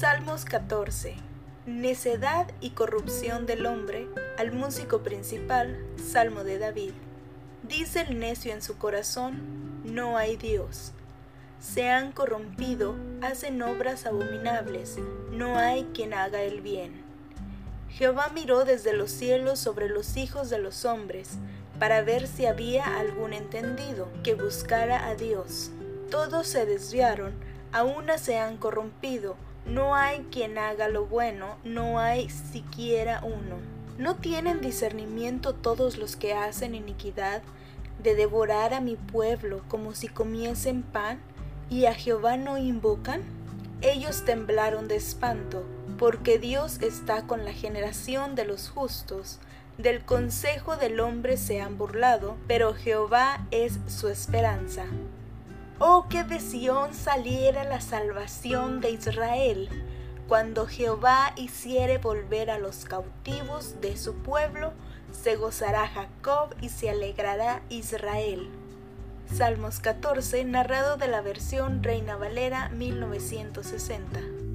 14. Necedad y corrupción del hombre, al músico principal, Salmo de David. Dice el necio en su corazón, no hay Dios. Se han corrompido, hacen obras abominables, no hay quien haga el bien. Jehová miró desde los cielos sobre los hijos de los hombres, para ver si había algún entendido que buscara a Dios. Todos se desviaron, a una se han corrompido, no hay quien haga lo bueno, no hay siquiera uno. ¿No tienen discernimiento todos los que hacen iniquidad de devorar a mi pueblo como si comiesen pan y a Jehová no invocan? Ellos temblaron de espanto, porque Dios está con la generación de los justos. Del consejo del hombre se han burlado, pero Jehová es su esperanza. Oh, que de Sión saliera la salvación de Israel, cuando Jehová hiciere volver a los cautivos de su pueblo, se gozará Jacob y se alegrará Israel. Salmos 14, narrado de la versión Reina Valera 1960.